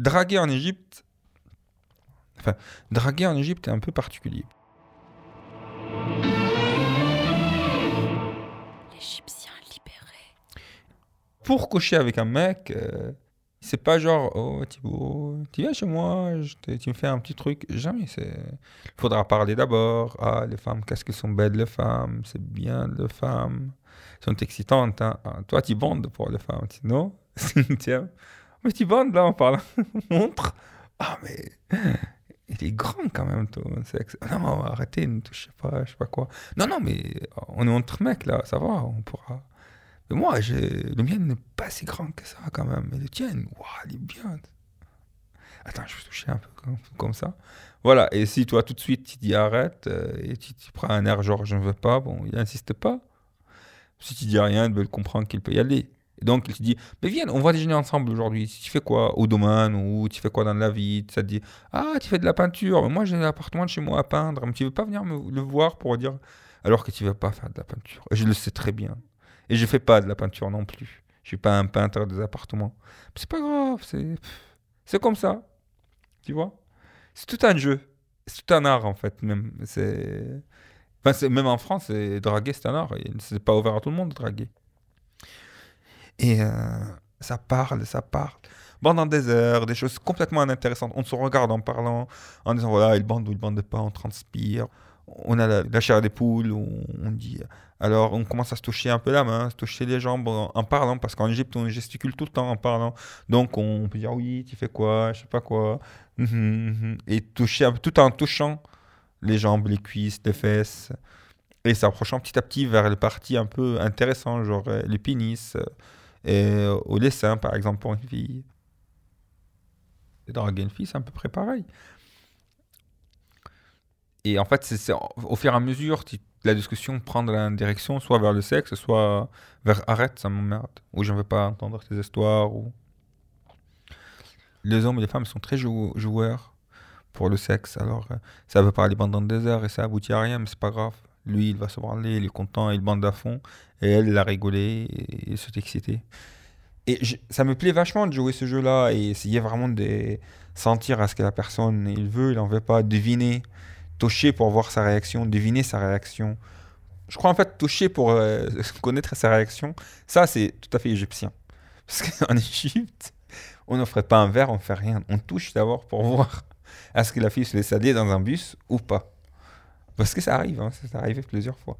draguer en Égypte, enfin, draguer en Égypte est un peu particulier. L'Égyptien libéré. Pour coucher avec un mec, euh, c'est pas genre, oh Thibaut, tu viens chez moi, je tu me fais un petit truc. Jamais. C'est. Il faudra parler d'abord. Ah, les femmes, qu'est-ce qu'elles sont belles, les femmes. C'est bien, les femmes. Elles sont excitantes. Hein. Ah, toi, tu bandes pour les femmes. Non? Tiens. Mais tu bandes là en parlant. Montre. Ah, mais. Il est grand quand même, sexe. Non, arrêtez, ne touchez pas, je sais pas quoi. Non, non, mais on est entre mecs là, ça va, on pourra. Mais moi, le mien n'est pas si grand que ça quand même. Mais le tien, waouh, il est bien. Attends, je vais toucher un peu comme, ça. Voilà, et si toi tout de suite tu dis arrête euh, et tu, tu prends un air genre je ne veux pas, bon, il n'insiste pas. Si tu dis rien, il veut comprendre qu'il peut y aller. Et donc il te dit, mais viens, on va déjeuner ensemble aujourd'hui. Tu fais quoi au domaine ou tu fais quoi dans la vie? Ça te dit, ah, tu fais de la peinture, mais moi j'ai l'appartement de chez moi à peindre, mais tu veux pas venir me le voir pour dire, alors que tu veux pas faire de la peinture. Et je le sais très bien. Et je fais pas de la peinture non plus. Je suis pas un peintre des appartements. C'est pas grave, c'est c'est comme ça. Tu vois? C'est tout un jeu. C'est tout un art en fait même. C'est enfin, même en France, draguer c'est un art. C'est pas ouvert à tout le monde de draguer. Et euh, ça parle, ça parle. Pendant des heures, des choses complètement inintéressantes. On se regarde en parlant, en disant voilà, il bande ou il bande pas, on transpire. On a la, la chair des poules, on, dit. Alors on commence à se toucher un peu la main, se toucher les jambes en, parlant, parce qu'en Égypte on gesticule tout le temps en parlant. Donc on peut dire oui, tu fais quoi, je sais pas quoi. Mhm, mhm. Et toucher tout en touchant les jambes, les cuisses, les fesses. Et s'approchant petit à petit vers les parties un peu intéressantes, genre euh, les pénis, euh, et, euh, ou les seins par exemple pour une fille. Et draguer une fille, c'est à peu près pareil. Et en fait, au au fur et à mesure, la discussion prend la direction, soit vers le sexe, soit vers arrête, ça m'emmerde, ou je ne veux pas entendre tes histoires. Les hommes et les femmes sont très jou- joueurs pour le sexe, alors euh, ça veut parler pendant des heures et ça aboutit à rien, mais c'est pas grave. Lui, il va se branler, il est content, il bande à fond, et elle, elle a rigolé et, et s'est excitée. Et ça me plaît vachement de jouer ce jeu-là et essayer vraiment de sentir à ce que la personne il veut, il en veut pas, deviner, toucher pour voir sa réaction, deviner sa réaction. Je crois en fait toucher pour euh, connaître sa réaction, ça c'est tout à fait égyptien. Parce qu'en Égypte, on n'offre pas un verre, on fait rien. On touche d'abord pour voir est-ce que la fille se laisse aller dans un bus ou pas. Parce que ça arrive, hein, ça arrivé plusieurs fois.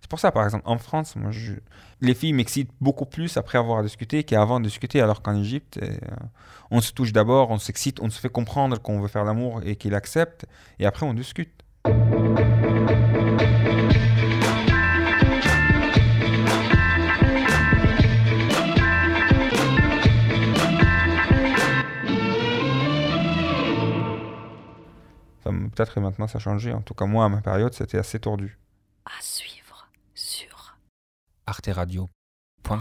C'est pour ça, par exemple, en France, moi, je- les filles m'excitent beaucoup plus après avoir discuté qu'avant de discuter, alors qu'en Égypte, euh, on se touche d'abord, on s'excite, on se fait comprendre qu'on veut faire l'amour et qu'il accepte, et après on discute. Peut-être que maintenant ça a changé, en tout cas moi, à ma période, c'était assez tordu. À suivre sur arteradio.com